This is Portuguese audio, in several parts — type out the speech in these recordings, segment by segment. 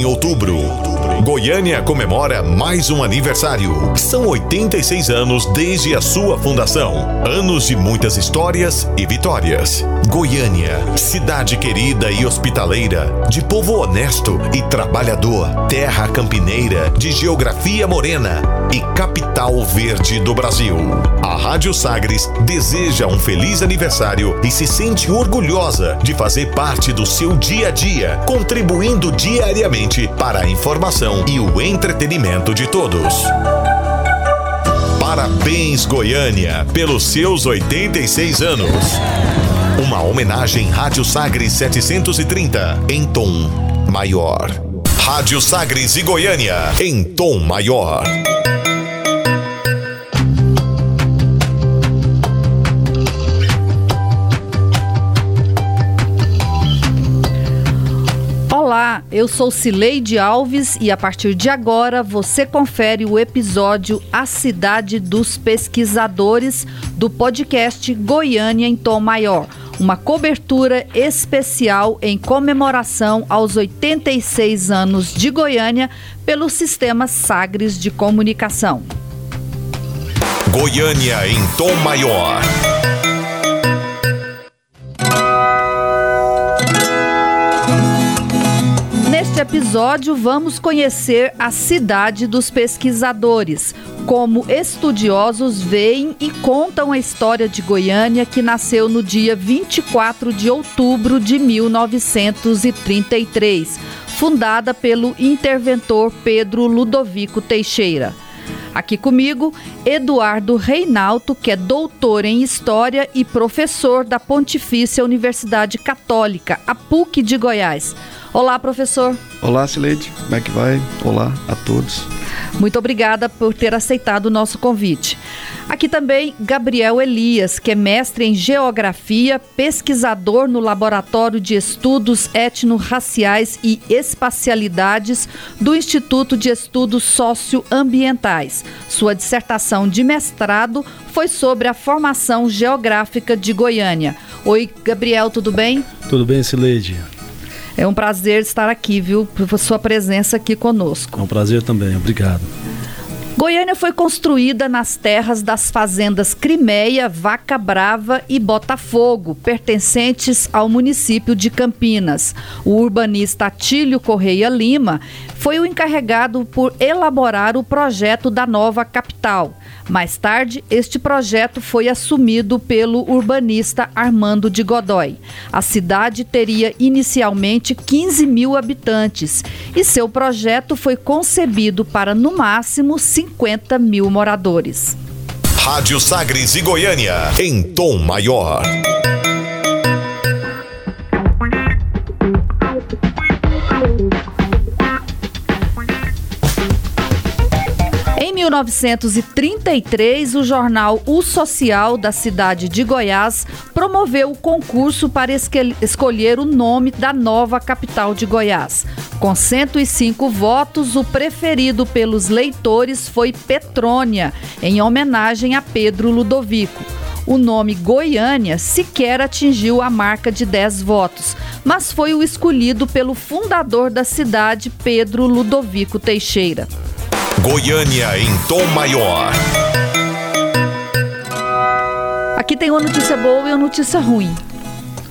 em outubro. Goiânia comemora mais um aniversário. São 86 anos desde a sua fundação. Anos de muitas histórias e vitórias. Goiânia, cidade querida e hospitaleira, de povo honesto e trabalhador, terra campineira, de geografia morena e capital verde do Brasil. A Rádio Sagres deseja um feliz aniversário e se sente orgulhosa de fazer parte do seu dia a dia, contribuindo diariamente para a informação e o entretenimento de todos. Parabéns, Goiânia, pelos seus 86 anos. Uma homenagem Rádio Sagres 730 em tom maior. Rádio Sagres e Goiânia em tom maior. Olá, eu sou Cileide Alves e a partir de agora você confere o episódio A Cidade dos Pesquisadores do podcast Goiânia em Tom Maior. Uma cobertura especial em comemoração aos 86 anos de Goiânia pelo sistema Sagres de Comunicação. Goiânia em Tom Maior. Neste episódio, vamos conhecer a cidade dos pesquisadores, como estudiosos veem e contam a história de Goiânia, que nasceu no dia 24 de outubro de 1933, fundada pelo interventor Pedro Ludovico Teixeira. Aqui comigo, Eduardo Reinaldo, que é doutor em História e professor da Pontifícia Universidade Católica, a PUC de Goiás. Olá, professor. Olá, Sileide. Como é que vai? Olá a todos. Muito obrigada por ter aceitado o nosso convite. Aqui também Gabriel Elias, que é mestre em Geografia, pesquisador no Laboratório de Estudos Etnorraciais e Espacialidades do Instituto de Estudos Socioambientais. Sua dissertação de mestrado foi sobre a formação geográfica de Goiânia. Oi, Gabriel, tudo bem? Tudo bem, Sileide. É um prazer estar aqui, viu? Por sua presença aqui conosco. É um prazer também, obrigado. Goiânia foi construída nas terras das fazendas Crimeia, Vaca Brava e Botafogo, pertencentes ao município de Campinas. O urbanista Atílio Correia Lima foi o encarregado por elaborar o projeto da nova capital. Mais tarde, este projeto foi assumido pelo urbanista Armando de Godoy. A cidade teria inicialmente 15 mil habitantes e seu projeto foi concebido para, no máximo, 50 mil moradores. Rádio Sagres e Goiânia, em tom maior. 1933, o jornal O Social da cidade de Goiás promoveu o concurso para escolher o nome da nova capital de Goiás. Com 105 votos, o preferido pelos leitores foi Petrônia, em homenagem a Pedro Ludovico. O nome Goiânia sequer atingiu a marca de 10 votos, mas foi o escolhido pelo fundador da cidade, Pedro Ludovico Teixeira. Goiânia em tom maior. Aqui tem uma notícia boa e uma notícia ruim.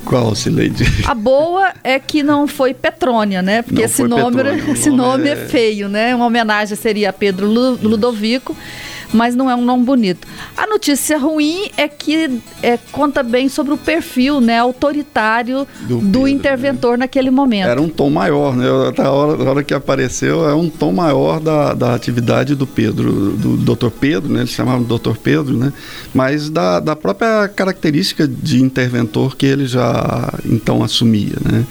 Qual, Sileide? A boa é que não foi Petrônia, né? Porque Não esse nome, Petrônia, esse nome nome é... é- feio, né? Uma homenagem seria a Pedro Lu- Ludovico, mas não é um nome bonito. A notícia ruim é que é, conta bem sobre o perfil, né, autoritário do, Do Pedro, interventor naquele momento. Era um tom maior, né? Até a hora, a hora que apareceu, é um tom maior da, da atividade do Pedro, do Dr. Pedro, né? Eles chamavam Dr. Pedro, né? Mas da, da própria característica de interventor que ele já então assumia, né?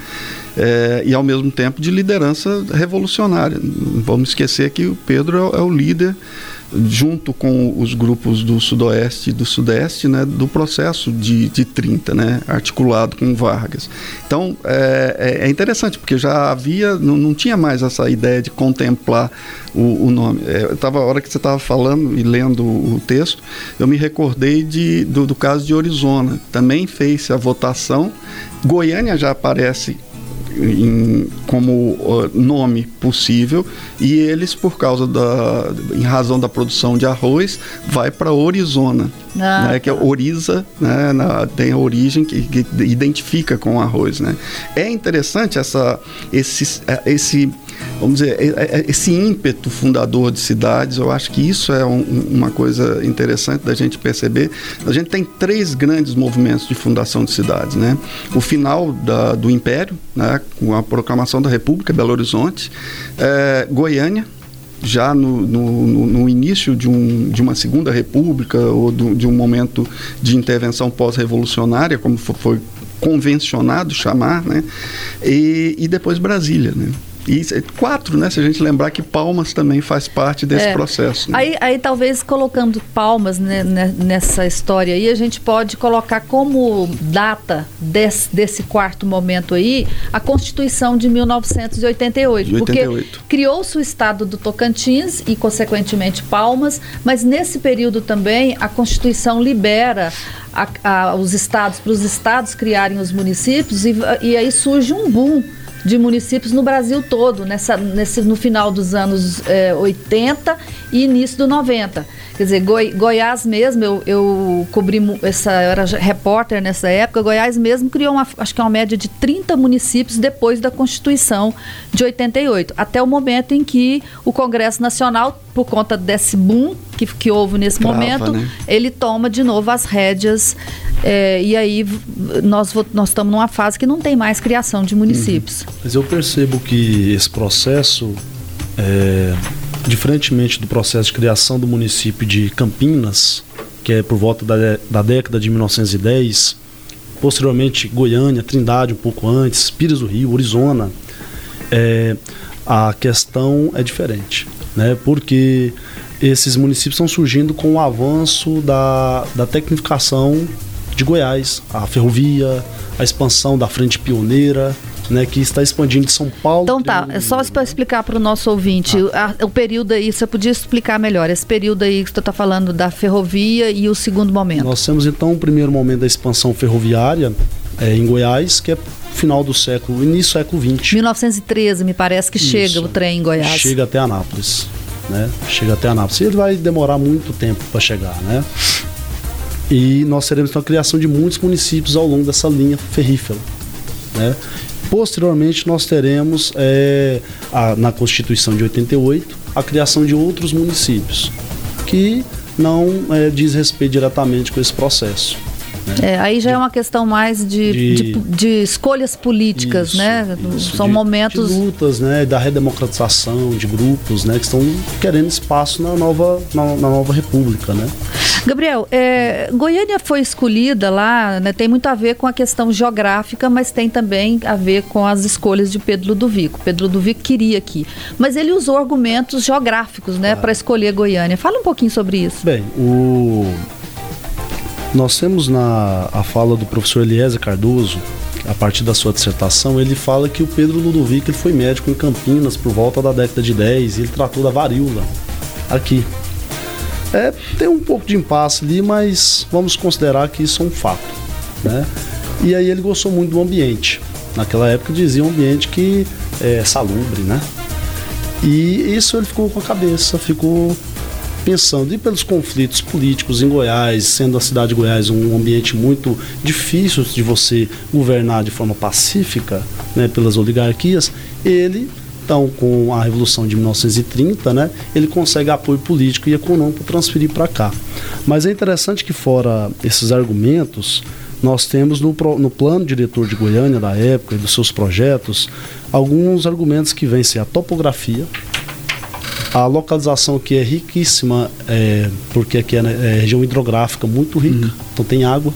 É, e ao mesmo tempo de liderança revolucionária. Não vamos esquecer que o Pedro é, é o líder junto com os grupos do Sudoeste e do Sudeste, né, do processo de, de 30, né, articulado com Vargas. Então, é, é- é interessante, porque já havia, não, não tinha mais essa ideia de contemplar o, o nome. É, eu tava, a hora que você estava falando e lendo o texto, eu me recordei de, do, do caso de Arizona. Também fez a votação. Goiânia já aparece em, como nome possível e eles por causa da em razão da produção de arroz vai para Orizona ah, né, que é tá. Oriza né, na, tem a origem que, que, identifica com arroz né é interessante essa esse esse vamos dizer, é, é, é, esse ímpeto fundador de cidades, eu acho que isso é um, uma coisa interessante da gente perceber. A gente tem três grandes movimentos de fundação de cidades, né? O final da, do Império, né, com a proclamação da República, Belo Horizonte, é, Goiânia, já no, no, no, início de, um, de uma segunda república ou do, de um momento de intervenção pós-revolucionária, como foi convencionado chamar, né? E, e depois Brasília, né? E quatro, né? Se a gente lembrar que Palmas também faz parte desse é. processo. Né? Aí, aí, talvez colocando Palmas né, né, nessa história aí, a gente pode colocar como data desse, desse quarto momento aí a Constituição de 1988. De porque criou-se o estado do Tocantins e, consequentemente, Palmas, mas nesse período também a Constituição libera a, a, os estados, para os estados criarem os municípios, e, e aí surge um boom de municípios no Brasil todo, nessa, nesse, no final dos anos é, 80 e início do 90. Quer dizer, Goi, Goiás mesmo, eu, eu cobri, essa, eu era repórter nessa época, Goiás mesmo criou uma, acho que uma média de 30 municípios depois da Constituição de 88, até o momento em que o Congresso Nacional, por conta desse boom que, que houve nesse Trava, momento, né? ele toma de novo as rédeas é, e aí nós, nós estamos numa fase que não tem mais criação de municípios. Uhum. Mas eu percebo que esse processo é, diferentemente do processo de criação do município de Campinas, que é por volta da, da década de 1910, posteriormente Goiânia, Trindade um pouco antes, Pires do Rio, Orizona, é, a questão é diferente, né? Porque esses municípios estão surgindo com o avanço da, da tecnificação de Goiás, a ferrovia, a expansão da frente pioneira, né, que está expandindo de São Paulo. Então tá, é só para explicar para o nosso ouvinte, ah. a, o período aí, você podia explicar melhor, esse período aí que você está falando da ferrovia e o segundo momento. Nós temos então o primeiro momento da expansão ferroviária é, em Goiás, que é final do século, início do século XX. 1913, me parece que Isso. chega o trem em Goiás. Chega até Anápolis, né? Chega até Anápolis. Ele vai demorar muito tempo para chegar, né? E nós teremos então a criação de muitos municípios ao longo dessa linha ferrífera, né? Posteriormente, nós teremos, é, a, na Constituição de 88, a criação de outros municípios, que não é, diz respeito diretamente com esse processo. Né? É, aí já de, é uma questão mais de, de, de, de escolhas políticas, isso, né? Isso, São momentos. De lutas, né? Da redemocratização de grupos, né? Que estão querendo espaço na nova, na, na nova república, né? Gabriel, é, Goiânia foi escolhida lá, né, tem muito a ver com a questão geográfica, mas tem também a ver com as escolhas de Pedro Ludovico. Pedro Ludovico queria aqui, mas ele usou argumentos geográficos, né, para escolher Goiânia. Fala um pouquinho sobre isso. Bem, o nós temos na a fala do professor Eliezer Cardoso, a partir da sua dissertação, ele fala que o Pedro Ludovico ele foi médico em Campinas por volta da década de 10 e ele tratou da varíola aqui. É, tem um pouco de impasse ali, mas vamos considerar que isso é um fato, né? E aí ele gostou muito do ambiente. Naquela época dizia um ambiente que é salubre, né? E isso ele ficou com a cabeça, ficou pensando e pelos conflitos políticos em Goiás, sendo a cidade de Goiás um ambiente muito difícil de você governar de forma pacífica, né, pelas oligarquias, ele então, com a Revolução de 1930, né, ele consegue apoio político e econômico para transferir para cá. Mas é interessante que, fora esses argumentos, nós temos no, no plano diretor de Goiânia da época e dos seus projetos alguns argumentos que vêm ser a topografia, a localização que é riquíssima, é, porque aqui é, é, região hidrográfica muito rica, uhum. então tem água.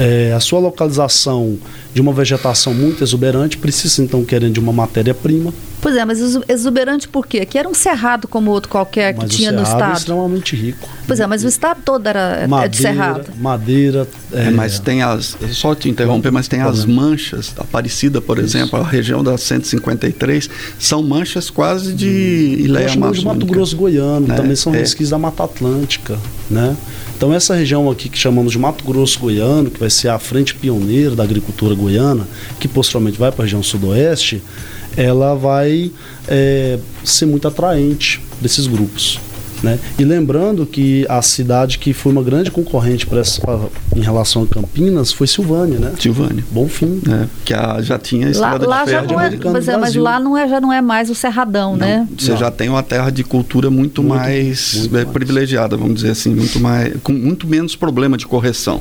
É, a sua localização de uma vegetação muito exuberante precisa então querendo de uma matéria-prima Pois é, mas exuberante por quê? Que era um cerrado como outro qualquer que mas tinha no é estado. É extremamente rico. Pois é, mas o estado todo era madeira, de cerrado. Madeira. É, é, mas tem as. Só te interromper, mas tem as manchas. Aparecida, por Isso. exemplo, a região da 153, são manchas quase de hum. Ileia de Mato Grosso Goiano, é, também são é. resquícios da Mata Atlântica, né? Então essa região aqui que chamamos de Mato Grosso Goiano, que vai ser a frente pioneira da agricultura goiana, que posteriormente vai para a região sudoeste, ela vai é, ser muito atraente desses grupos. Né? E lembrando que a cidade que foi uma grande concorrente pra essa, pra, em relação a Campinas foi Silvânia, né? Silvânia. Bom fim. É, que a, já tinha lá, estrada lá de já ferro. não é, mas, é, mas lá não é, já não é mais o Cerradão, Não, né? Você Não. já tem uma terra de cultura muito, Muito- mais muito é, mais. privilegiada, vamos dizer assim, muito mais, com muito menos problema de correção.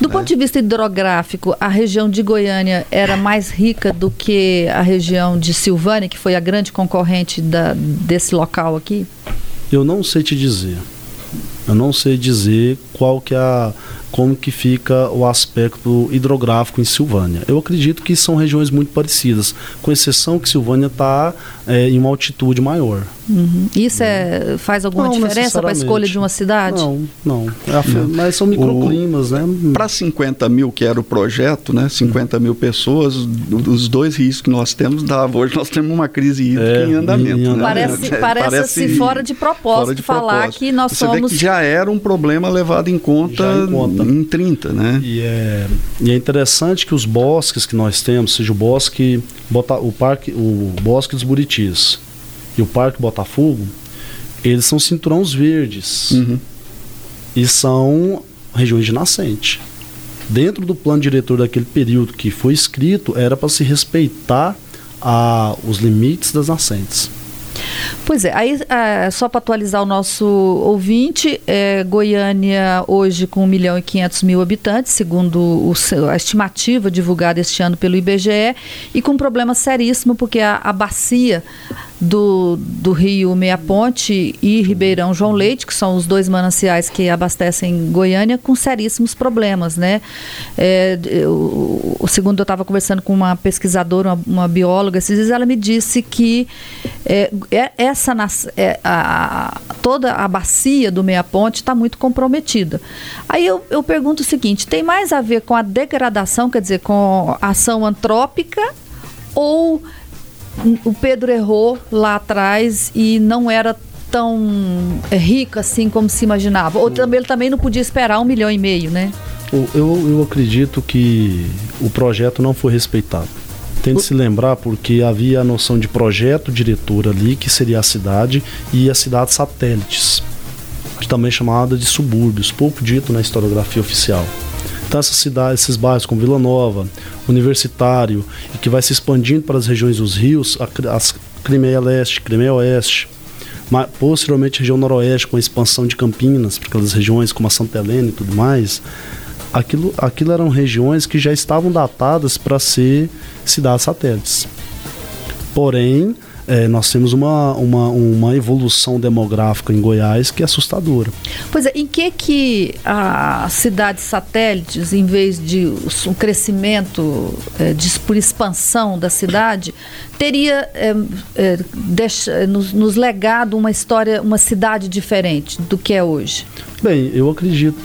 Do ponto de vista hidrográfico, a região de Goiânia era mais rica do que a região de Silvânia, que foi a grande concorrente da- desse local aqui? Eu não sei te dizer. Eu não sei dizer qual que é a, como que fica o aspecto hidrográfico em Silvânia. Eu acredito que são regiões muito parecidas, com exceção que Silvânia está em uma altitude maior. Uhum. Isso é, faz alguma Não diferença para a escolha de uma cidade? Não, não. É. Mas são microclimas, né? Para 50 mil, que era o projeto, né, 50 mil pessoas, os dois rios que nós temos, dava. hoje nós temos uma crise hídrica É, em andamento. em- em né? Parece, É, parece, assim, fora de propósito fora de falar propósito. que nós Você vê somos. que já era um problema levado em conta, Já em em 30, né? E é, e é interessante que os bosques que nós temos, seja o bosque, Bota, o parque, o bosque dos Buritis e o Parque Botafogo, eles são cinturões verdes Uhum. e são regiões de nascente. Dentro do plano diretor daquele período que foi escrito, era para se respeitar a, os limites das nascentes. Pois é, aí ah, só para atualizar o nosso ouvinte, é, Goiânia hoje com 1 milhão e 500 mil habitantes, segundo o a estimativa divulgada este ano pelo IBGE, e com um problema seríssimo, porque a, a bacia do, do rio Meia Ponte e Ribeirão João Leite, que são os dois mananciais que abastecem Goiânia, com seríssimos problemas, né? É, eu, segundo eu estava conversando com uma pesquisadora, uma, uma bióloga, esses dias ela me disse que é, é- essa é, a- toda a bacia do Meia Ponte está muito comprometida. Aí eu, eu pergunto o seguinte: tem mais a ver com a degradação, quer dizer, com ação antrópica, ou o Pedro errou lá atrás e não era tão é, rico assim como se imaginava? Ou também ele também não podia esperar um milhão e meio, né? Eu, eu acredito que o projeto não foi respeitado. Tem de se lembrar porque havia a noção de projeto diretor ali, que seria a cidade, e as cidades satélites, também é chamada de subúrbios, pouco dito na historiografia oficial. Então essas cidades, esses bairros como Vila Nova, Universitário, e que vai se expandindo para as regiões dos rios, a, as Crimeia Leste, Crimeia Oeste, ma- posteriormente região noroeste com a expansão de Campinas, para aquelas regiões como a Santa Helena e tudo mais, aquilo, aquilo eram regiões que já estavam datadas para ser cidades satélites. Porém, eh, nós temos uma, uma, uma evolução demográfica em Goiás que é assustadora. Pois é, em que que as cidades satélites, em vez de um crescimento eh, de, por expansão da cidade, teria eh, eh, deixa- nos, nos legado uma história, uma cidade diferente do que é hoje? Bem, eu acredito.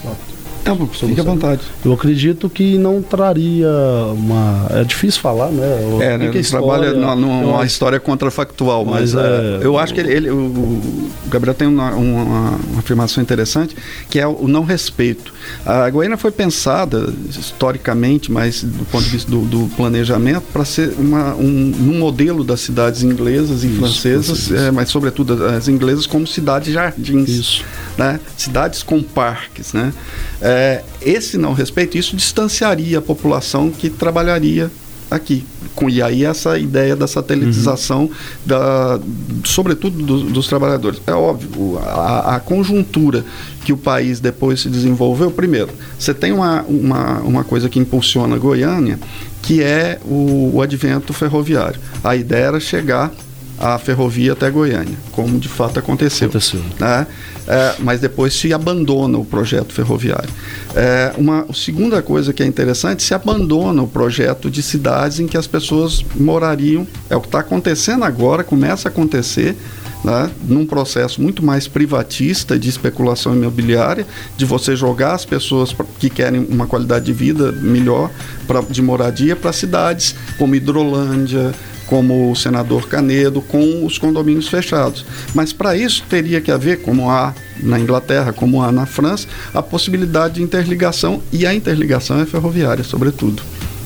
Tá bom, fique à vontade. Eu acredito que não traria uma. É difícil falar, né? O- É, né? Ele trabalha numa, numa- eu história contrafactual, mas, Mas, é, é, eu acho que ele, ele- o, Gabriel tem uma, uma- uma afirmação interessante, que é o não respeito. A Goiânia foi pensada historicamente, mas do ponto de vista do, do planejamento, para ser uma, um, um modelo das cidades inglesas e Isso, francesas, francesas. é, mas sobretudo as inglesas como cidades jardins Isso. né? cidades com parques. Né? É, esse não respeito, isso distanciaria a população que trabalharia aqui. Com, e aí essa ideia da satelitização, da, sobretudo do- dos trabalhadores. É óbvio, a, a conjuntura que o país depois se desenvolveu, primeiro, você tem uma, uma, uma coisa que impulsiona Goiânia, que é o, o advento ferroviário. A ideia era chegar a ferrovia até Goiânia, como de fato aconteceu Aconteceu. né? É, mas depois se abandona o projeto ferroviário. É, uma segunda coisa que é interessante, se abandona o projeto de cidades em que as pessoas morariam. É o que está acontecendo agora, começa a acontecer. Né, num processo muito mais privatista de especulação imobiliária, de você jogar as pessoas que querem uma qualidade de vida melhor pra, de moradia para cidades como Hidrolândia, como o senador Canedo, com os condomínios fechados. Mas para isso teria que haver, como há na Inglaterra, como há na França, a possibilidade de interligação, e a interligação é ferroviária, sobretudo.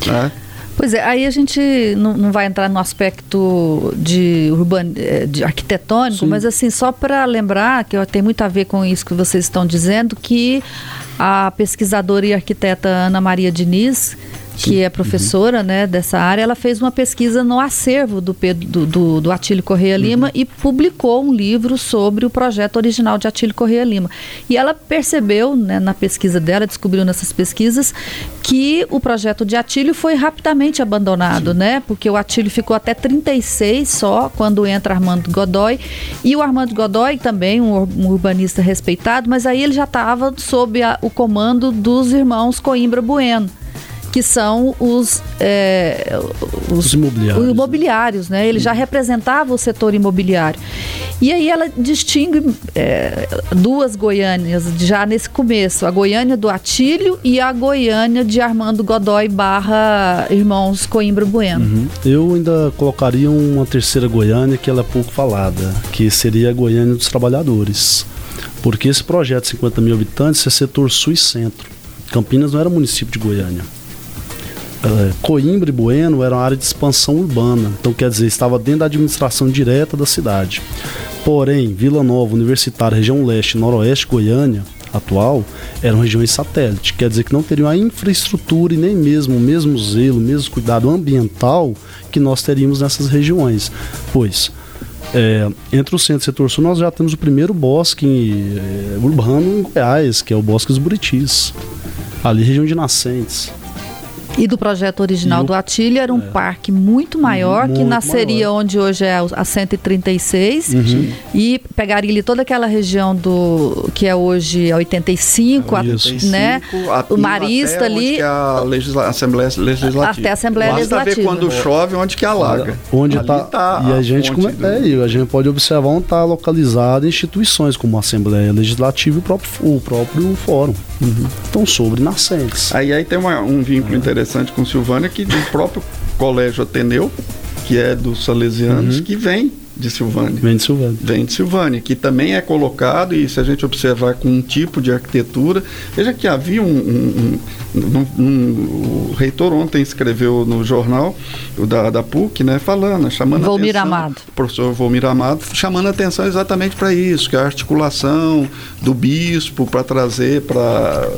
Né? Pois é, aí a gente não, não vai entrar no aspecto de, urban, eh, de arquitetônico, Sim. mas assim, só para lembrar, que tem muito a ver com isso que vocês estão dizendo, que a pesquisadora e arquiteta Ana Maria Diniz, que é professora uhum. né, dessa área, ela fez uma pesquisa no acervo do, Pedro, do, do, do Atílio Correia uhum. Lima e publicou um livro sobre o projeto original de Atílio Correia Lima. E ela percebeu, né, na pesquisa dela, descobriu nessas pesquisas, que o projeto de Atílio foi rapidamente abandonado, Sim. né? Porque o Atílio ficou até 36 só, quando entra Armando Godoy. E o Armando Godoy também, um, um urbanista respeitado, mas aí ele já estava sob a, o comando dos irmãos Coimbra Bueno que são os, é, os, os imobiliários. Os imobiliários, né? Ele já representava o setor imobiliário. E aí ela distingue é, duas Goiânias já nesse começo, a Goiânia do Atílio e a Goiânia de Armando Godoy barra Irmãos Coimbra Bueno. Uhum. Eu ainda colocaria uma terceira Goiânia que ela é pouco falada, que seria a Goiânia dos Trabalhadores. Porque esse projeto de 50 mil habitantes é setor sul e centro. Campinas não era município de Goiânia. É, Coimbra e Bueno eram área de expansão urbana, então quer dizer, estava dentro da administração direta da cidade. Porém, Vila Nova, Universitária, região leste noroeste Goiânia, atual, eram regiões satélite, quer dizer que não teriam a infraestrutura e nem mesmo o mesmo zelo, o mesmo cuidado ambiental que nós teríamos nessas regiões. Pois, é, entre o centro e o setor sul, nós já temos o primeiro bosque é, urbano em Goiás, que é o Bosque dos Buritis, ali região de nascentes. E do projeto original do Atílio era um é. parque muito maior, muito que nasceria maior. onde hoje é a 136 uhum. e pegaria ali toda aquela região do que é hoje a 85, a, 85 né? o Marista ali. Que é a legisla Assembleia Legislativa. Até a Assembleia Basta Legislativa. ver quando chove onde que alaga. Onde está tá e a, a gente come, do... é, a gente pode observar onde está localizada instituições como a Assembleia Legislativa e o próprio, o próprio Fórum. Uhum. Então sobre nascentes. Aí aí tem uma, um vínculo uhum. interessante com Silvânia que o próprio Colégio Ateneu, que é dos salesianos, uhum. que vem de Silvânia. Vem de Silvânia. Vem de Silvânia, que também é colocado, e se a gente observar com um tipo de arquitetura, veja que havia um. um, um, um o reitor ontem escreveu no jornal o da, da PUC, né, falando, chamando Volmir atenção. Amado. O professor Volmir Amado, chamando atenção exatamente para isso, que é a articulação do bispo para trazer para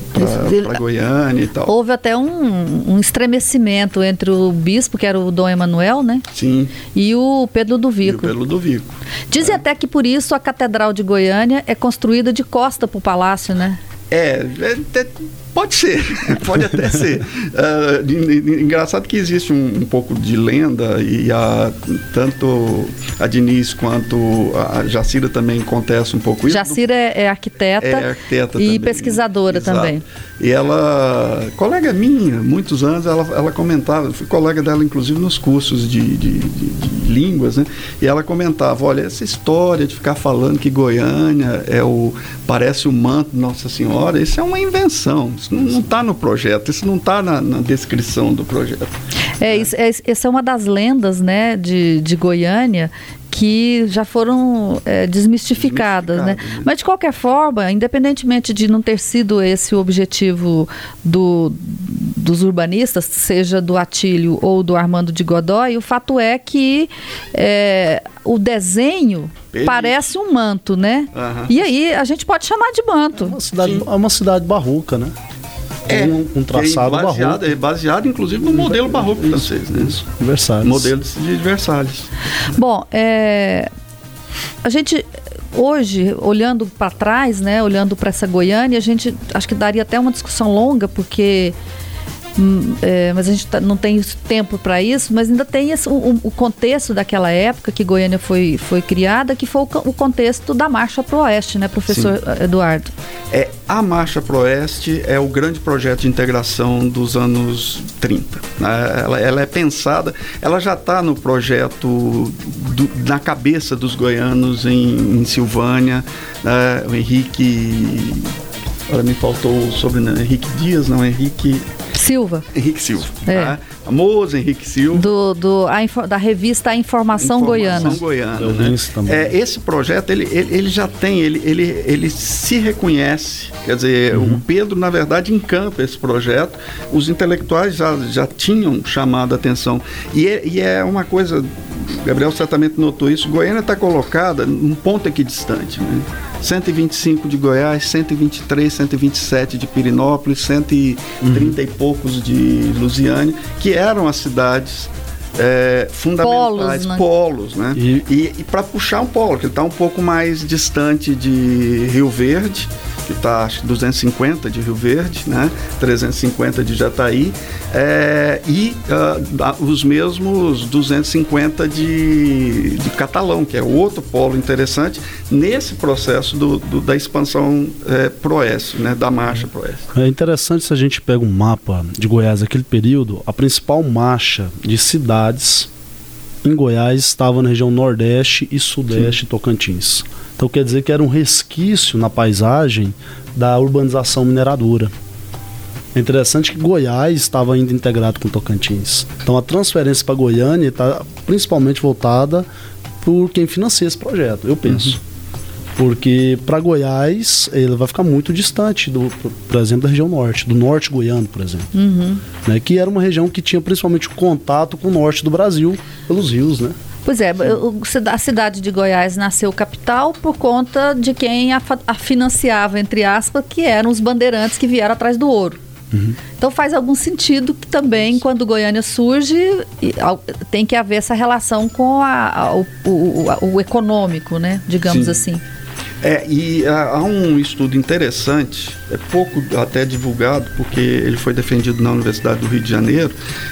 Goiânia e tal. Houve até um, um estremecimento entre o bispo, que era o Dom Emanuel, né? Sim. E o Pedro do Vico. Do Vico. Dizem é. até que por isso a Catedral de Goiânia é construída de costa para o palácio, né? É, é, é Pode ser, pode até ser. Uh, engraçado que existe um, um, pouco de lenda e a, tanto a Diniz quanto a Jacira também acontece um pouco isso. Jacira é, é arquiteta, é arquiteta e também, pesquisadora né? também. E ela, colega minha, muitos anos, ela, ela comentava, fui colega dela inclusive nos cursos de, de, de, de línguas, né? E ela comentava, olha, essa história de ficar falando que Goiânia é o parece o manto de Nossa Senhora, isso é uma invenção. Isso não está no projeto, isso não está na, na, descrição do projeto. É, isso, é, essa é uma das lendas né, de, de Goiânia que já foram é, desmistificadas, né? né? Mas de qualquer forma, independentemente de não ter sido esse o objetivo do, dos urbanistas, seja do Atílio ou do Armando de Godoy, o fato é que é, o desenho parece um manto, né? Uhum. E aí a gente pode chamar de manto. É uma cidade, é uma cidade barroca, né? É, um, um traçado é baseado, barroco. É baseado, inclusive, no modelo barroco isso, francês, né? Isso, Versalhes. Modelo de Versalhes. Bom, é, a gente hoje, olhando para trás, né, olhando para essa Goiânia, a gente acho que daria até uma discussão longa, porque é, mas a gente tá, não tem tempo para isso, mas ainda tem esse, o, o, contexto daquela época que Goiânia foi, foi criada, que foi o, o contexto da Marcha para o Oeste, né, professor Sim. Eduardo? É, a Marcha para o Oeste é o grande projeto de integração dos anos 30. Né? Ela, ela, é pensada, ela já está no projeto, do, na cabeça dos goianos em, em Silvânia, né? o Henrique Agora me faltou o sobrenome Henrique Dias, não, Henrique Silva. Henrique Silva. É. Tá? Famoso Henrique Silva. Do, do, a, da revista Informação, Informação Goiana. Goiana né? é, esse projeto, ele, ele, ele, já tem, ele, ele, ele se reconhece. Quer dizer, uhum. o Pedro, na verdade, encampa esse projeto. Os intelectuais já, já tinham chamado a atenção. E é, e é uma coisa Gabriel certamente notou isso. Goiânia está colocada num ponto equidistante. Né? 125 de Goiás, 123, 127 de Pirinópolis, 130 uhum. e poucos de Lusiane, que eram as cidades é, fundamentais, polos, né? Polos, né? E, e, e para puxar um polo, que está um pouco mais distante de Rio Verde, que está 250 de Rio Verde, né? 350 de Jataí, é, e uh, os mesmos 250 de, de Catalão, que é outro polo interessante nesse processo do, do da expansão é, pro-oeste, né? da marcha pro-oeste. É interessante se a gente pega um mapa de Goiás naquele período, a principal marcha de cidades em Goiás estava na região Nordeste e Sudeste Sim. Tocantins. Então quer dizer que era um resquício na paisagem da urbanização mineradora. É interessante que Goiás estava ainda integrado com Tocantins. Então a transferência para Goiânia está principalmente voltada por quem financia esse projeto, eu penso. Uhum. Porque para Goiás ele vai ficar muito distante, do, por exemplo, da região norte, do norte goiano, por exemplo. Uhum. Né, que era uma região que tinha principalmente contato com o norte do Brasil pelos rios, né? Pois é, a cidade de Goiás nasceu capital por conta de quem a, a financiava, entre aspas, que eram os bandeirantes que vieram atrás do ouro. Uhum. Então faz algum sentido que também, quando Goiânia surge, tem que haver essa relação com a, a, o, o, o, econômico, né? Digamos Sim. assim. É, e há, há um estudo interessante, é pouco até divulgado, porque ele foi defendido na Universidade do Rio de Janeiro,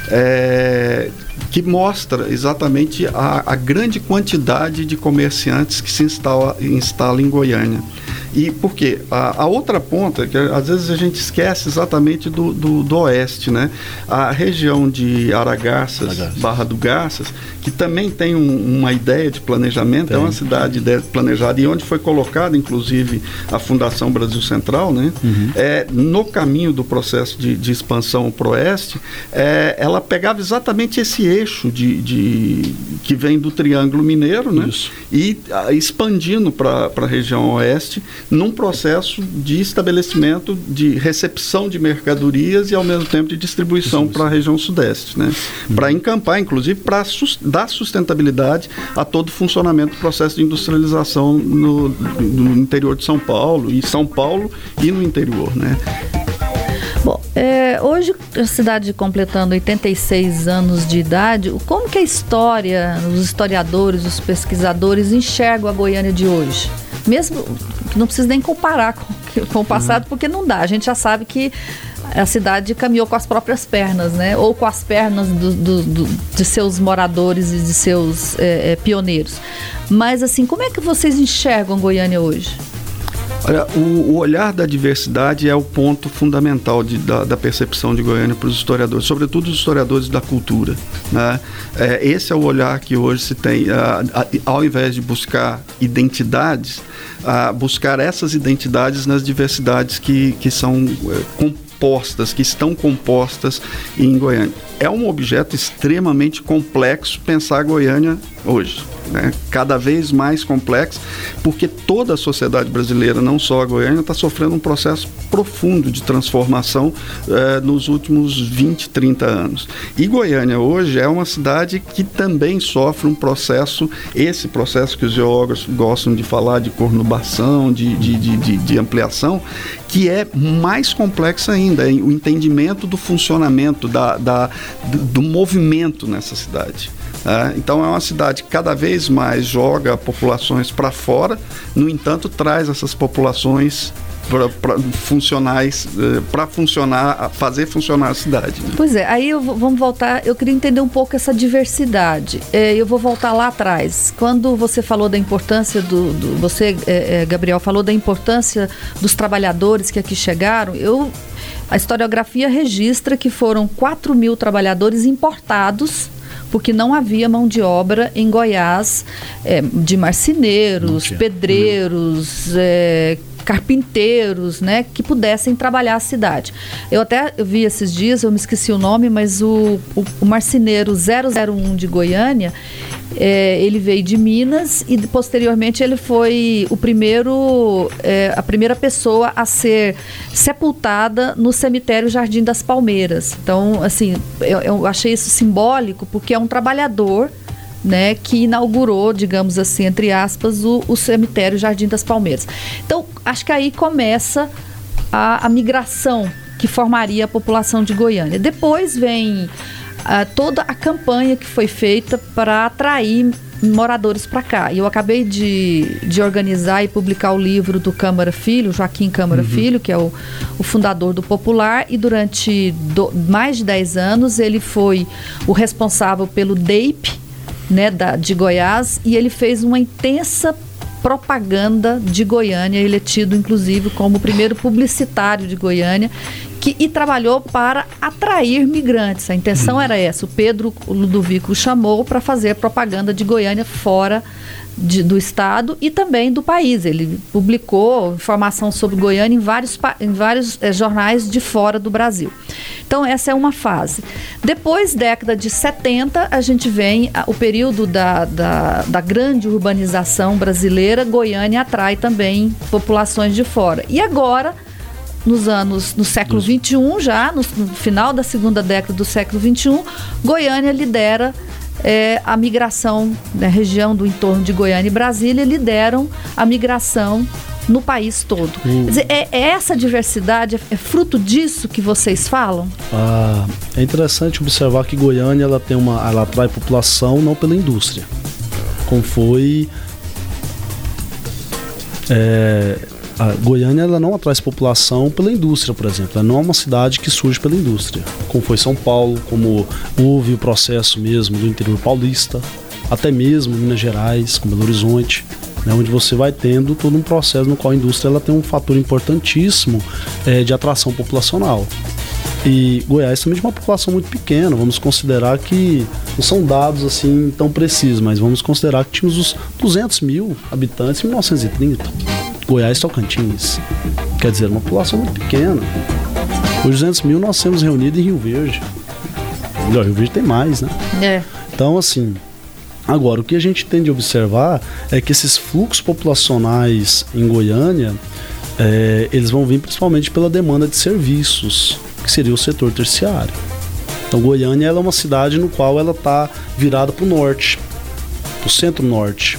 é, que mostra exatamente a, a, grande quantidade de comerciantes que se instala, instala em Goiânia. E por quê? A, a, outra ponta, que às vezes a gente esquece exatamente do, do, do oeste, né? A região de Aragarças, Barra do Garças, que também tem um, uma ideia de planejamento, tem. é uma cidade planejada e onde foi colocada, inclusive, a Fundação Brasil Central, né? Uhum. É, no caminho do processo de, de expansão para o oeste, é, ela pegava exatamente esse eixo de, de que vem do Triângulo Mineiro, né? Isso. E a, expandindo para a região oeste, num processo de estabelecimento de recepção de mercadorias e ao mesmo tempo de distribuição para a região sudeste, né? Uhum. Para encampar, inclusive, para sus dar sustentabilidade a todo o funcionamento do processo de industrialização no, no interior de São Paulo, e São Paulo e no interior, né? Bom, é, hoje a cidade completando 86 anos de idade, como que a história, os historiadores, os pesquisadores enxergam a Goiânia de hoje? Mesmo que não precisa nem comparar com, com o passado, uhum. porque não dá. A gente já sabe que a cidade caminhou com as próprias pernas, né? Ou com as pernas do, do, do, de seus moradores e de seus é, é, pioneiros. Mas assim, como é que vocês enxergam Goiânia hoje? Olha, o, o, olhar da diversidade é o ponto fundamental de, da, da, percepção de Goiânia para os historiadores, sobretudo os historiadores da cultura. Né? É, esse é o olhar que hoje se tem. ao invés de buscar identidades, buscar essas identidades nas diversidades que, que são é, compostas, que estão compostas em Goiânia. É um objeto extremamente complexo pensar Goiânia hoje né, cada vez mais complexo, porque toda a sociedade brasileira, não só a Goiânia, está sofrendo um processo profundo de transformação eh, nos últimos 20, 30 anos. E Goiânia hoje é uma cidade que também sofre um processo, esse processo que os geógrafos gostam de falar de cornubação, de, de, de, de, de ampliação, que é mais complexo ainda, o entendimento do funcionamento, da, da do, do movimento nessa cidade. É, então é uma cidade que cada vez mais joga populações para fora, no entanto, traz essas populações funcionais eh, para funcionar fazer funcionar a cidade né? pois é aí eu, vamos voltar eu queria entender um pouco essa diversidade é, eu vou voltar lá atrás quando você falou da importância do, do você é, Gabriel falou da importância dos trabalhadores que aqui chegaram eu a historiografia registra que foram 4 mil trabalhadores importados porque não havia mão de obra em Goiás é, de marceneiros, pedreiros, é, carpinteiros, né, que pudessem trabalhar a cidade. Eu até vi esses dias, eu me esqueci o nome, mas o, o, o marceneiro 001 de Goiânia, é, ele veio de Minas e posteriormente ele foi o primeiro, é, a primeira pessoa a ser sepultada no cemitério Jardim das Palmeiras. Então, assim, eu, eu achei isso simbólico porque é um trabalhador né, que inaugurou, digamos assim, entre aspas, o, o cemitério Jardim das Palmeiras. Então, acho que aí começa a, a migração que formaria a população de Goiânia. Depois vem uh, toda a campanha que foi feita para atrair moradores para cá. Eu acabei de, de organizar e publicar o livro do Câmara Filho, Joaquim Câmara uhum. Filho, que é o, o fundador do Popular, e durante do, mais de 10 anos ele foi o responsável pelo DEIP, né, da, de Goiás, e ele fez uma intensa propaganda de Goiânia. Ele é tido, inclusive, como o primeiro publicitário de Goiânia que, e trabalhou para atrair migrantes. A intenção era essa. O Pedro Ludovico chamou para fazer propaganda de Goiânia fora de, do estado e também do país. Ele publicou informação sobre Goiânia em vários, em vários é, jornais de fora do Brasil. Então, essa é uma fase. Depois, década de 70, a gente vem a, o período da, da, da grande urbanização brasileira. Goiânia atrai também populações de fora. E agora nos anos no século XXI, já no, no, final da segunda década do século XXI, Goiânia lidera é, a migração, da né, região do entorno de Goiânia e Brasília lideram a migração no país todo. Quer dizer, é, é, essa diversidade, é, é, fruto disso que vocês falam? Ah, é interessante observar que Goiânia ela tem uma, ela atrai população não pela indústria, como foi é, a Goiânia ela não atrai população pela indústria, por exemplo. Ela não é uma cidade que surge pela indústria, como foi São Paulo, como houve o processo mesmo do interior paulista, até mesmo Minas Gerais, como Belo Horizonte, né, onde você vai tendo todo um processo no qual a indústria ela tem um fator importantíssimo é, de atração populacional. E Goiás também de uma população muito pequena, vamos considerar que não são dados assim tão precisos, mas vamos considerar que tínhamos os 200 mil habitantes em 1930. Goiás Tocantins. Quer dizer, uma população muito pequena. Os 200 mil nós temos reunido em Rio Verde. Melhor, Rio Verde tem mais, né? É. Então, assim, agora o que a gente tem de observar é que esses fluxos populacionais em Goiânia, é, eles vão vir principalmente pela demanda de serviços, que seria o setor terciário. Então, Goiânia é uma cidade no qual ela está virada para o norte, para o centro-norte.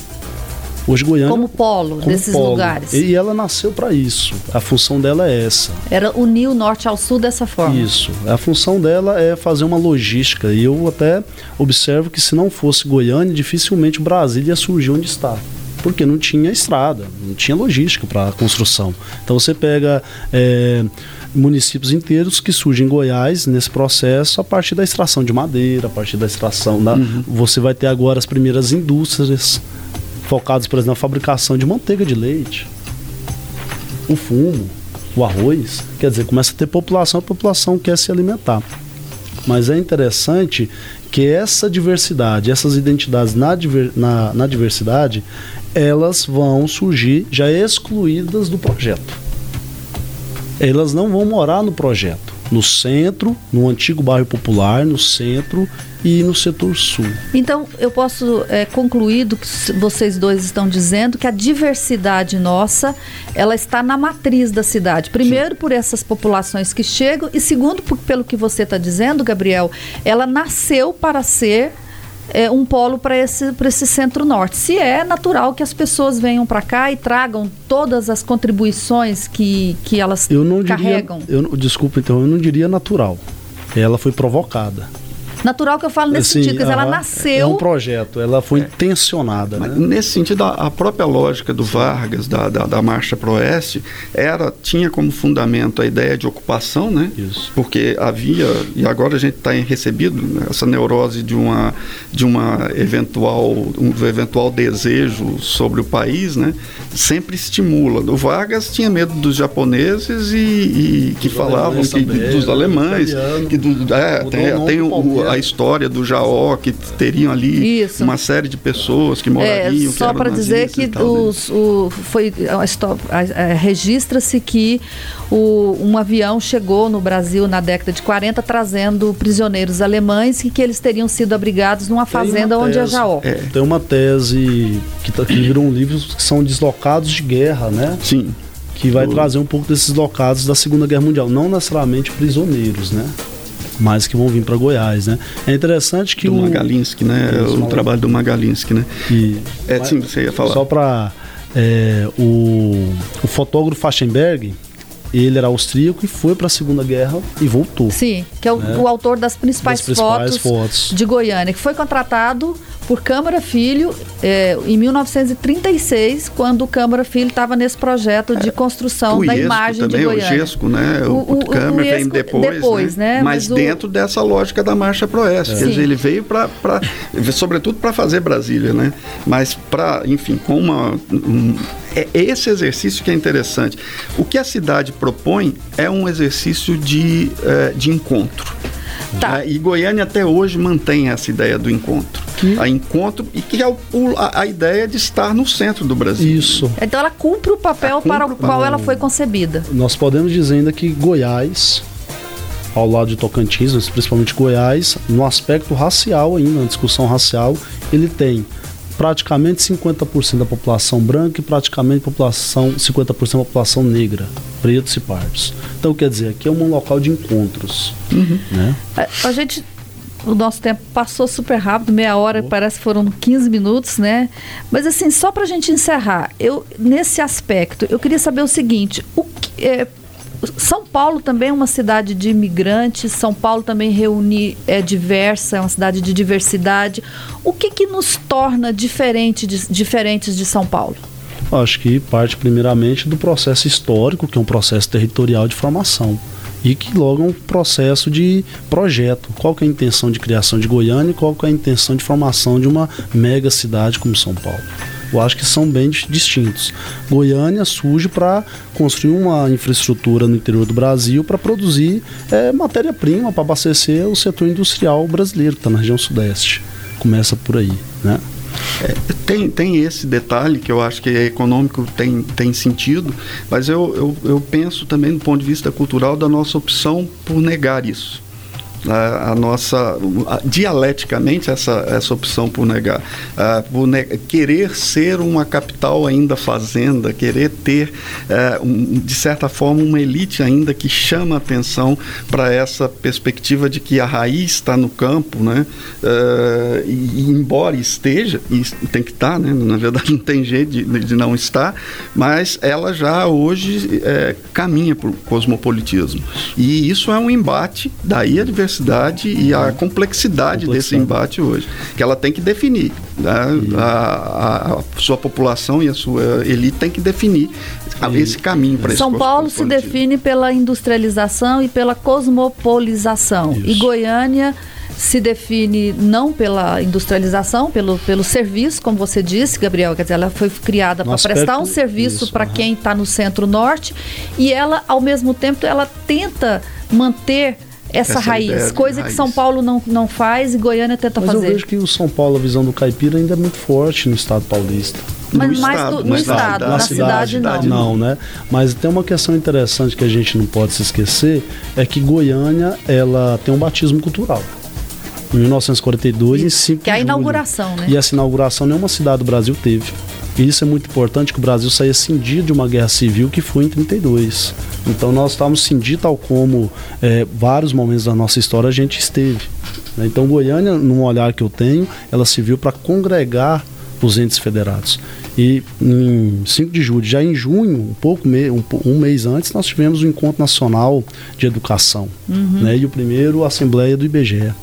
Hoje Goiânia como polo como desses polo. lugares. E ela nasceu para isso. A função dela é essa. Era unir o norte ao sul dessa forma. Isso. A função dela é fazer uma logística. E eu até observo que se não fosse Goiânia, dificilmente Brasília ia surgir onde está porque não tinha estrada, não tinha logística para a construção. Então você pega é, municípios inteiros que surgem em Goiás nesse processo a partir da extração de madeira, a partir da extração da. Uhum. Você vai ter agora as primeiras indústrias focados, por exemplo, na fabricação de manteiga de leite, o fumo, o arroz. Quer dizer, começa a ter população, a população quer se alimentar. Mas é interessante que essa diversidade, essas identidades na, na, na diversidade, elas vão surgir já excluídas do projeto. Elas não vão morar no projeto no centro, no antigo bairro popular, no centro e no setor sul. Então, eu posso é, concluir do que vocês dois estão dizendo que a diversidade nossa, ela está na matriz da cidade. Primeiro, por essas populações que chegam e segundo, por, pelo que você está dizendo, Gabriel, ela nasceu para ser é, um polo para esse, esse centro-norte. Se é natural que as pessoas venham para cá e tragam todas as contribuições que, que elas eu não carregam. Diria, eu, desculpa, então, eu não diria natural. Ela foi provocada. Natural que eu falo nesse assim, sentido, ela nasceu. É um projeto, ela foi é. intencionada. Né? Nesse sentido, a, a, própria lógica do Vargas, da, da, da Marcha para o Oeste, era, tinha como fundamento a ideia de ocupação, né? Isso. Porque havia, e agora a gente está recebido né, essa neurose de uma, de uma eventual, um eventual desejo sobre o país, né? Sempre estimula. O Vargas tinha medo dos japoneses e, e que falavam que, também, dos alemães, que do, é, tem, tem o, a história do Jaó, que teriam ali Isso. uma série de pessoas que morariam. É, só para dizer que né? os, o, foi registra-se que o, um avião chegou no Brasil na década de 40 trazendo prisioneiros alemães e que eles teriam sido abrigados numa fazenda onde é Jaó. É. Tem uma tese que, tá, que virou um livro que são deslocados de guerra, né? Sim que vai trazer um pouco desses locados da Segunda Guerra Mundial, não necessariamente prisioneiros, né? Mas que vão vir para Goiás, né? É interessante que do o Magalinsky, né? É o trabalho do Magalinsky, né? E, é, sim, você ia falar. Só para é, o, o fotógrafo Faschenberg, ele era austríaco e foi para a Segunda Guerra e voltou. Sim, que é o, né? o autor das principais, das principais fotos, fotos, de Goiânia, que foi contratado por Câmara Filho é, em 1936, quando o Câmara Filho estava nesse projeto de construção da imagem também, de Goiânia. O Gesco, né? O, o, o Câmara vem depois, depois né? né? Mas, mas dentro dessa lógica da Marcha Proeste. É. Quer dizer, ele veio para, sobretudo para fazer Brasília, né? Mas para, enfim, com uma... Um, é esse exercício que é interessante. O que a cidade propõe é um exercício de, uh, de encontro. Tá. Né? E Goiânia até hoje mantém essa ideia do encontro. Que? A encontro e que é o, a, a, ideia de estar no centro do Brasil. Isso. Então ela cumpre o papel cumpre para o qual ela foi concebida. Nós podemos dizer ainda que Goiás, ao lado de Tocantins, principalmente Goiás, no aspecto racial ainda, na discussão racial, ele tem praticamente 50% da população branca e praticamente população 50% da população negra, pretos e pardos. Então, quer dizer, aqui é um local de encontros. Uhum. Né? A, a, gente. O nosso tempo passou super rápido, meia hora, oh. parece que foram 15 minutos, né? Mas assim, só para a gente encerrar, eu nesse aspecto, eu queria saber o seguinte: o que, é, são Paulo também é uma cidade de imigrantes, São Paulo também reúne, é diversa, é uma cidade de diversidade. O que, que nos torna diferente de, diferentes de São Paulo? Acho que parte primeiramente do processo histórico, que é um processo territorial de formação. E que logo é um processo de projeto. Qual que é a intenção de criação de Goiânia e qual que é a intenção de formação de uma mega cidade como São Paulo. Eu acho que são bem distintos. Goiânia surge para construir uma infraestrutura no interior do Brasil para produzir é, matéria-prima para abastecer o setor industrial brasileiro que está na região sudeste. Começa por aí, né? É, tem, tem esse detalhe que eu acho que é econômico, tem, tem sentido, mas eu, eu, eu penso também do ponto de vista cultural da nossa opção por negar isso a, a nossa a, dialeticamente essa, essa opção por negar. A, por ne querer ser uma capital ainda fazenda querer ter é, um, de certa forma uma elite ainda que chama atenção para essa perspectiva de que a raiz está no campo né? É, e, embora esteja e tem que estar né? Na verdade não tem jeito de, de não estar mas ela já hoje é, caminha para o cosmopolitismo. E isso é um embate daí a diversidade diversidade e a complexidade, complexidade. desse embate hoje, que ela tem que definir. Né? A, a, sua população e a sua elite tem que definir esse caminho para São Paulo se define pela industrialização e pela cosmopolização. Isso. E Goiânia se define não pela industrialização, pelo, pelo serviço, como você disse, Gabriel, quer dizer, ela foi criada para prestar um serviço para uhum. quem está no centro-norte e ela, ao mesmo tempo, ela tenta manter essa, essa raiz, coisa raiz. que São Paulo não, não faz e Goiânia tenta Mas fazer. eu vejo que o São Paulo, a visão do caipira ainda é muito forte no estado paulista. Mas no mais estado, do, no estado, na, na cidade, cidade, não. Não, né? Mas tem uma questão interessante que a gente não pode se esquecer, é que Goiânia, ela tem um batismo cultural. Em 1942, em 5 Que é a inauguração, né? E essa inauguração nenhuma cidade do Brasil teve. E isso é muito importante que o Brasil saia cindido de uma guerra civil que foi em 32. Então nós estávamos cindidos tal como é, vários momentos da nossa história a gente esteve. Né? Então Goiânia, num olhar que eu tenho, ela se viu para congregar os entes federados. E em 5 de julho, já em junho, um pouco um, um, mês antes, nós tivemos o Encontro Nacional de Educação, uhum. né? E o primeiro Assembleia do IBGE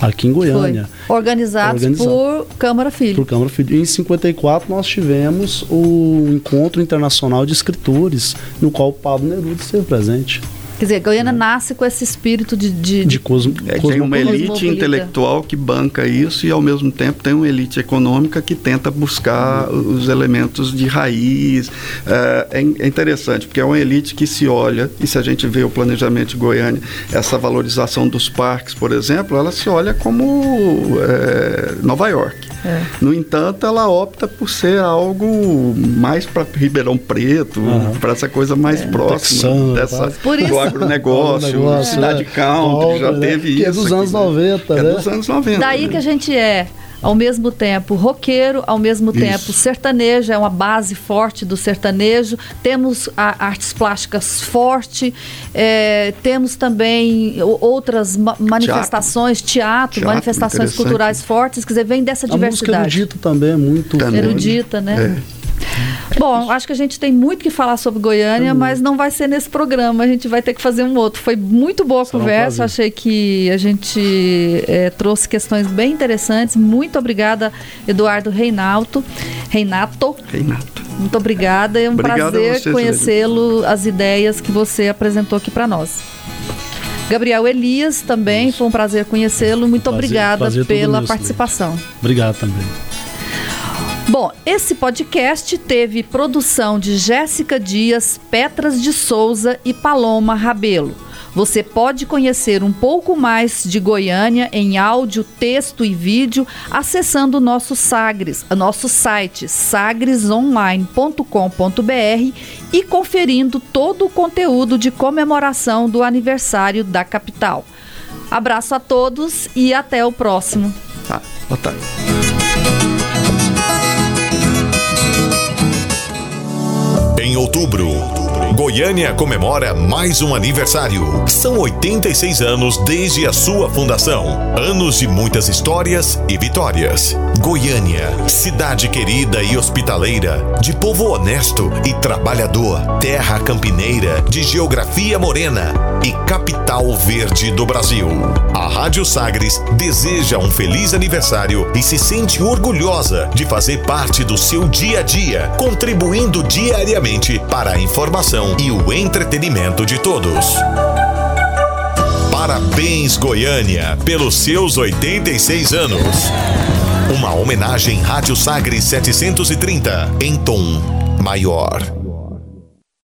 aqui em Goiânia. Foi. Organizados Organizado. por Câmara Filho. Por Câmara Filho. E em 54 nós tivemos o Encontro Internacional de Escritores, no qual o Pablo Neruda esteve presente. Quer dizer, Goiânia nasce com esse espírito de. De, De cosmo, É, tem uma elite intelectual que banca isso e, ao mesmo tempo, tem uma elite econômica que tenta buscar os elementos de raiz. É, é é interessante, porque é uma elite que se olha, e se a gente vê o planejamento de Goiânia, essa valorização dos parques, por exemplo, ela se olha como é, Nova York. É. No entanto, ela opta por ser algo mais para Ribeirão Preto, Aham. para essa coisa mais próxima Texano, dessa, tá? Por isso- do agronegócio, Agronegócio, cidade né? country, já Country, né? teve Que é isso. dos aqui, anos né? 90, É né? dos anos 90. Daí né? que a gente é, ao mesmo tempo, roqueiro, ao mesmo Isso. tempo sertanejo, é uma base forte do sertanejo. Temos a- artes plásticas forte, é, temos também outras ma- manifestações, teatro, Teatro, manifestações culturais fortes, quer dizer, vem dessa A música diversidade. erudita também é muito. Também. Erudita, né? É. Bom, acho que a gente tem muito que falar sobre Goiânia, mas não vai ser nesse programa. A gente vai ter que fazer um outro. Foi muito boa a conversa. Achei que a gente eh, trouxe questões bem interessantes. Muito obrigada, Eduardo Reinaldo. Reinato. Reinato. Muito obrigada. É um Obrigado prazer conhecê-lo, as ideias que você apresentou aqui para nós. Gabriel Elias também, foi um prazer conhecê-lo. Muito Prazer- obrigada prazer pela participação. Obrigado também. Bom, esse podcast teve produção de Jéssica Dias, Petras de Souza e Paloma Rabelo. Você pode conhecer um pouco mais de Goiânia em áudio, texto e vídeo acessando o nosso Sagres, nosso site sagresonline.com.br e conferindo todo o conteúdo de comemoração do aniversário da capital. Abraço a todos e até o próximo. Tá, boa tarde. Em outubro, Goiânia comemora mais um aniversário. São 86 anos desde a sua fundação. Anos de muitas histórias e vitórias. Goiânia, cidade querida e hospitaleira, de povo honesto e trabalhador, terra campineira, de geografia morena e capital verde do Brasil. A Rádio Sagres deseja um feliz aniversário e se sente orgulhosa de fazer parte do seu dia a dia, contribuindo diariamente para a informação e o entretenimento de todos. Parabéns, Goiânia, pelos seus 86 anos. Uma homenagem Rádio Sagres 730 em tom maior.